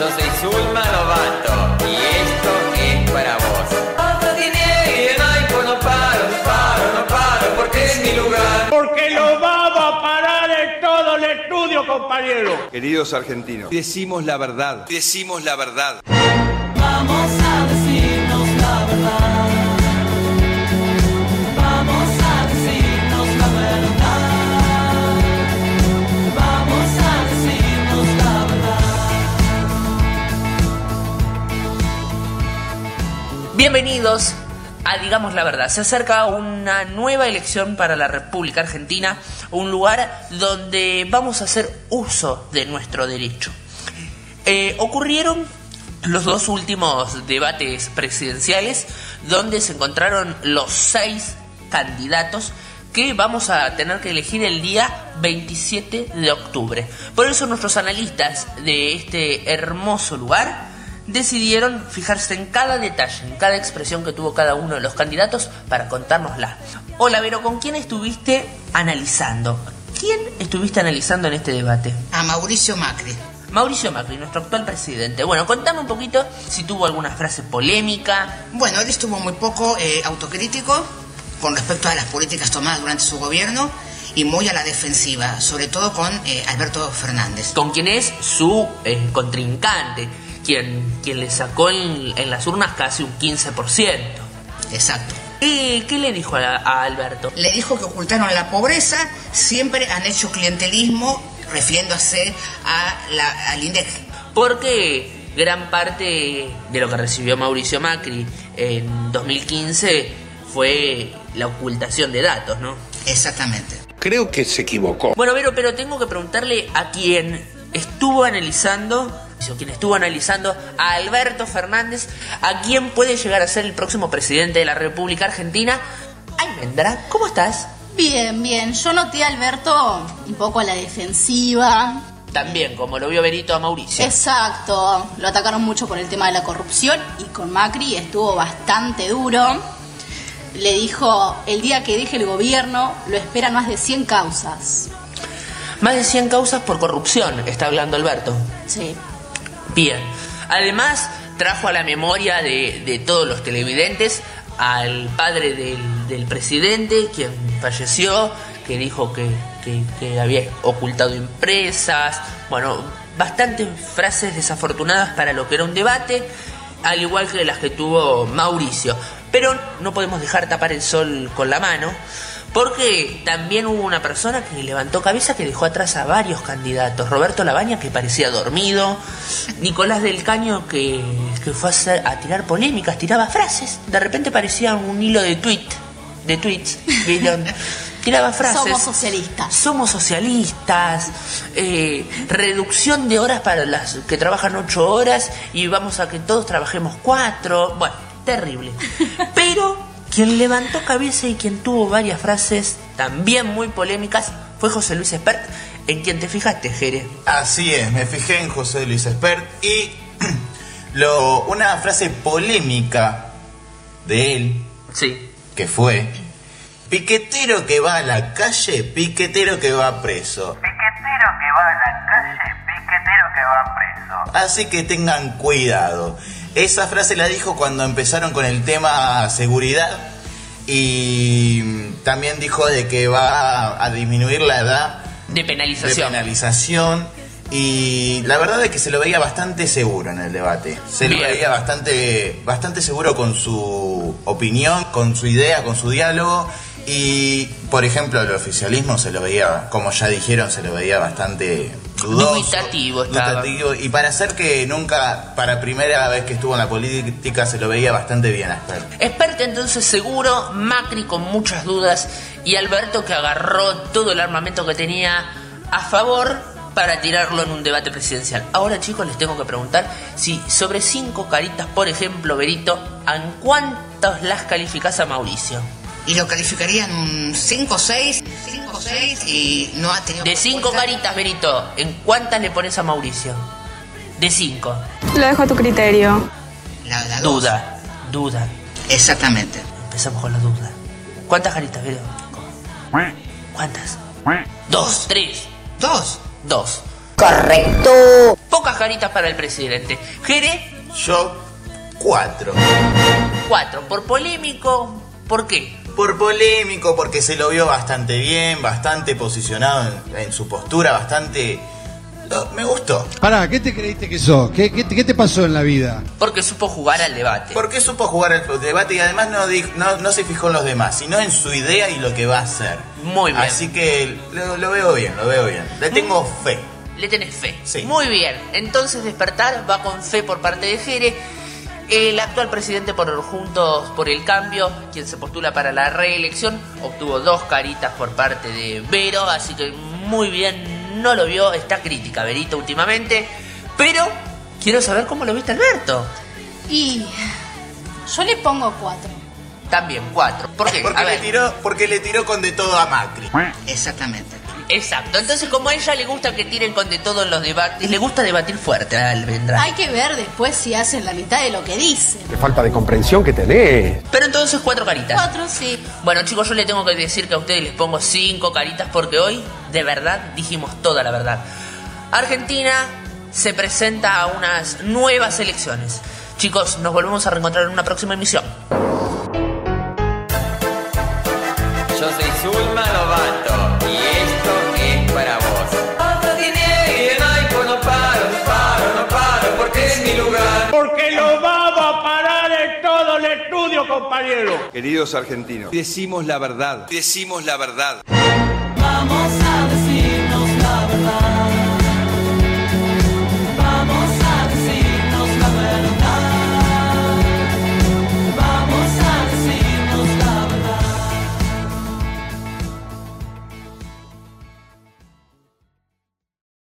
Yo soy Zulma Lobato y esto es para vos. No tiene no hay pues no paro, no paro, no paro, porque es mi lugar. Porque lo vamos a parar en todo el estudio, compañero. Queridos argentinos, decimos la verdad, decimos la verdad. Vamos Bienvenidos a Digamos la Verdad. Se acerca una nueva elección para la República Argentina, un lugar donde vamos a hacer uso de nuestro derecho. Eh, ocurrieron los dos últimos debates presidenciales donde se encontraron los seis candidatos que vamos a tener que elegir el día 27 de octubre. Por eso nuestros analistas de este hermoso lugar decidieron fijarse en cada detalle, en cada expresión que tuvo cada uno de los candidatos para contárnosla. Hola Vero, ¿con quién estuviste analizando? ¿Quién estuviste analizando en este debate? A Mauricio Macri. Mauricio Macri, nuestro actual presidente. Bueno, contame un poquito si tuvo alguna frase polémica. Bueno, él estuvo muy poco eh, autocrítico con respecto a las políticas tomadas durante su gobierno y muy a la defensiva, sobre todo con eh, Alberto Fernández. Con quien es su eh, contrincante, quien, quien le sacó en, en las urnas casi un 15%. Exacto. ¿Qué, qué le dijo a, a Alberto? Le dijo que ocultaron la pobreza, siempre han hecho clientelismo refiriéndose a la, al INDEC. Porque gran parte de lo que recibió Mauricio Macri en 2015 fue la ocultación de datos, ¿no? Exactamente. Creo que se equivocó. Bueno, Vero, pero tengo que preguntarle a quien estuvo analizando, quien estuvo analizando a Alberto Fernández, a quién puede llegar a ser el próximo presidente de la República Argentina. Almendra, ¿cómo estás? Bien, bien. Yo noté a Alberto un poco a la defensiva. También, como lo vio Benito a Mauricio. Exacto. Lo atacaron mucho por el tema de la corrupción y con Macri estuvo bastante duro. Le dijo, el día que deje el gobierno lo esperan más de 100 causas. Más de 100 causas por corrupción, está hablando Alberto. Sí. Bien. Además, trajo a la memoria de, de todos los televidentes al padre del, del presidente, quien falleció, que dijo que, que- que había ocultado empresas. Bueno, bastantes frases desafortunadas para lo que era un debate, al igual que las que tuvo Mauricio. Pero no podemos dejar tapar el sol con la mano. Porque también hubo una persona que levantó cabeza que dejó atrás a varios candidatos. Roberto Labaña que parecía dormido. Nicolás del Caño que, que fue a, hacer- a tirar polémicas, tiraba frases. De repente parecía un hilo de tweet, de tweets. ¿vieron? Tiraba frases. Somos socialistas. Somos socialistas, eh, reducción de horas para las que trabajan ocho horas y vamos a que todos trabajemos cuatro. Bueno, terrible. Pero quien levantó cabeza y quien tuvo varias frases también muy polémicas fue José Luis Espert, en quien te fijaste, Jere. Así es, me fijé en José Luis Espert y lo, una frase polémica de él, Sí. que fue, piquetero que va a la calle, piquetero que va preso. Piquetero que va a la calle, piquetero que va preso. Así que tengan cuidado. Esa frase la dijo cuando empezaron con el tema seguridad y también dijo de que va a disminuir la edad De de penalización. y la verdad es que se lo veía bastante seguro en el debate. Se lo veía bastante, bastante seguro con su opinión, con su idea, con su diálogo. Y, por ejemplo, el oficialismo se lo veía, como ya dijeron, se lo veía bastante dudoso. Dubitativo estaba. dubitativo. Y para hacer que nunca, para primera vez que estuvo en la política, se lo veía bastante bien a entonces seguro, Macri con muchas dudas y Alberto que agarró todo el armamento que tenía a favor para tirarlo en un debate presidencial. Ahora chicos les tengo que preguntar si sobre cinco caritas, por ejemplo, Berito, ¿en cuántos las calificás a Mauricio? Y lo calificarían un 5 o 6, 5 o 6 y no ha tenido... De cinco caritas, Berito, ¿en cuántas le pones a Mauricio? De cinco. Lo dejo a tu criterio. La, la dos. Duda, duda. Exactamente. Empezamos con la duda. ¿Cuántas caritas, Berito? ¿Cuántas? Dos, tres. Dos. Dos. Correcto. Pocas caritas para el presidente. Jere, Yo, cuatro. cuatro. Por polémico, ¿por qué? Por polémico, porque se lo vio bastante bien, bastante posicionado en, en su postura, bastante... lo- me gustó. Pará, ¿qué te creíste que sos? ¿Qué, qué, qué te pasó en la vida? Porque supo jugar al debate. Porque supo jugar el debate y además no, di- no, no se fijó en los demás, sino en su idea y lo que va a hacer. Muy bien. Así que lo, lo veo bien, lo veo bien. Le tengo fe. Le tenés fe. Sí. Muy bien. Entonces despertar va con fe por parte de Jere. El actual presidente por Juntos por el Cambio, quien se postula para la reelección, obtuvo dos caritas por parte de Vero, así que muy bien, no lo vio, está crítica Verito últimamente, pero quiero saber cómo lo viste Alberto. Y yo le pongo cuatro. También cuatro. ¿Por qué? Porque A le, ver. tiró, porque le tiró con de todo a Macri. Exactamente. Exacto. Entonces, como a ella le gusta que tiren con de todo en los debates, le gusta debatir fuerte a Alvendra. Hay que ver después si hacen la mitad de lo que dicen. Qué falta de comprensión que tenés. Pero entonces cuatro caritas. Cuatro, sí. Bueno chicos, yo le tengo que decir que a ustedes les pongo cinco caritas porque hoy, de verdad, dijimos toda la verdad. Argentina se presenta a unas nuevas elecciones. Chicos, nos volvemos a reencontrar en una próxima emisión. Estudio, compañero. Queridos argentinos, decimos la verdad. Decimos la verdad. Vamos a decirnos la verdad.